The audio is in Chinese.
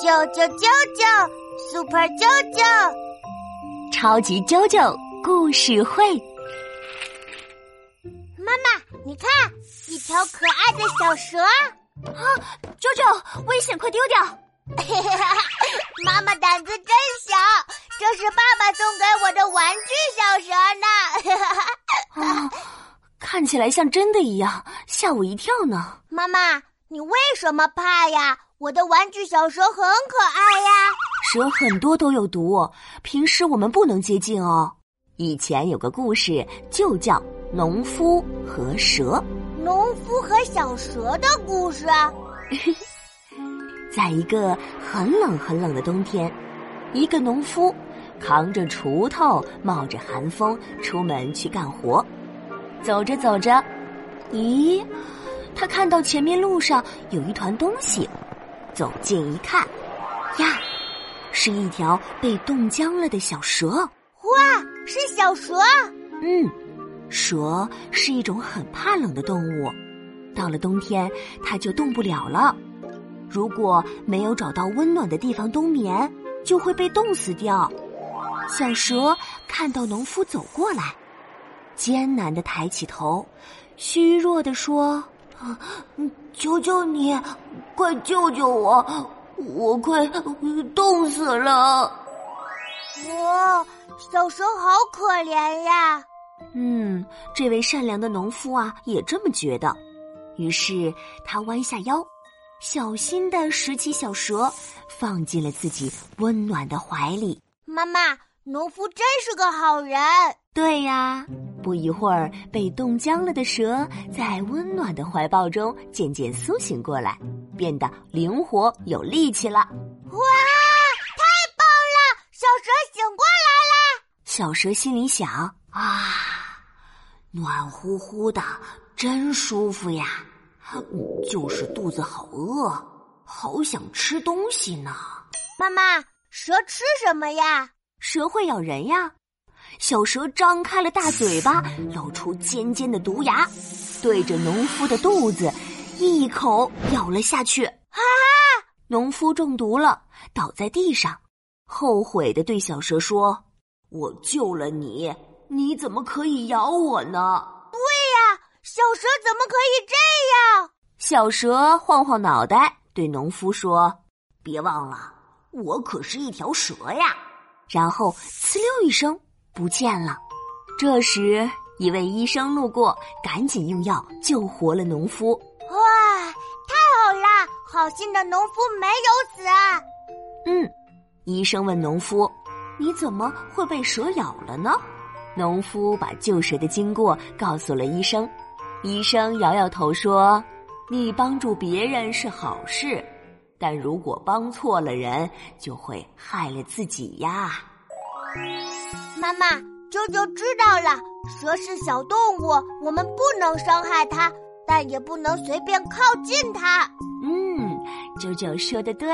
啾啾啾啾，Super 啾啾，超级啾啾故事会。妈妈，你看，一条可爱的小蛇。啊，啾啾，危险，快丢掉！妈妈胆子真小，这是爸爸送给我的玩具小蛇呢。啊，看起来像真的一样，吓我一跳呢。妈妈，你为什么怕呀？我的玩具小蛇很可爱呀。蛇很多都有毒，平时我们不能接近哦。以前有个故事，就叫《农夫和蛇》。农夫和小蛇的故事。在一个很冷很冷的冬天，一个农夫扛着锄头，冒着寒风出门去干活。走着走着，咦，他看到前面路上有一团东西，走近一看，呀，是一条被冻僵了的小蛇。哇，是小蛇！嗯，蛇是一种很怕冷的动物，到了冬天它就动不了了。如果没有找到温暖的地方冬眠，就会被冻死掉。小蛇看到农夫走过来，艰难的抬起头，虚弱的说：“求求你，快救救我，我快冻死了！”哇，小蛇好可怜呀！嗯，这位善良的农夫啊，也这么觉得。于是他弯下腰。小心的拾起小蛇，放进了自己温暖的怀里。妈妈，农夫真是个好人。对呀，不一会儿，被冻僵了的蛇在温暖的怀抱中渐渐苏醒过来，变得灵活有力气了。哇，太棒了！小蛇醒过来了。小蛇心里想：啊，暖乎乎的，真舒服呀。就是肚子好饿，好想吃东西呢。妈妈，蛇吃什么呀？蛇会咬人呀。小蛇张开了大嘴巴，露出尖尖的毒牙，对着农夫的肚子一口咬了下去。啊！农夫中毒了，倒在地上，后悔的对小蛇说：“我救了你，你怎么可以咬我呢？”对呀小蛇怎么可以这样？小蛇晃晃脑袋，对农夫说：“别忘了，我可是一条蛇呀！”然后呲溜一声不见了。这时，一位医生路过，赶紧用药救活了农夫。哇，太好了！好心的农夫没有死。嗯，医生问农夫：“你怎么会被蛇咬了呢？”农夫把救蛇的经过告诉了医生。医生摇摇头说：“你帮助别人是好事，但如果帮错了人，就会害了自己呀。”妈妈，舅舅知道了，蛇是小动物，我们不能伤害它，但也不能随便靠近它。嗯，舅舅说的对。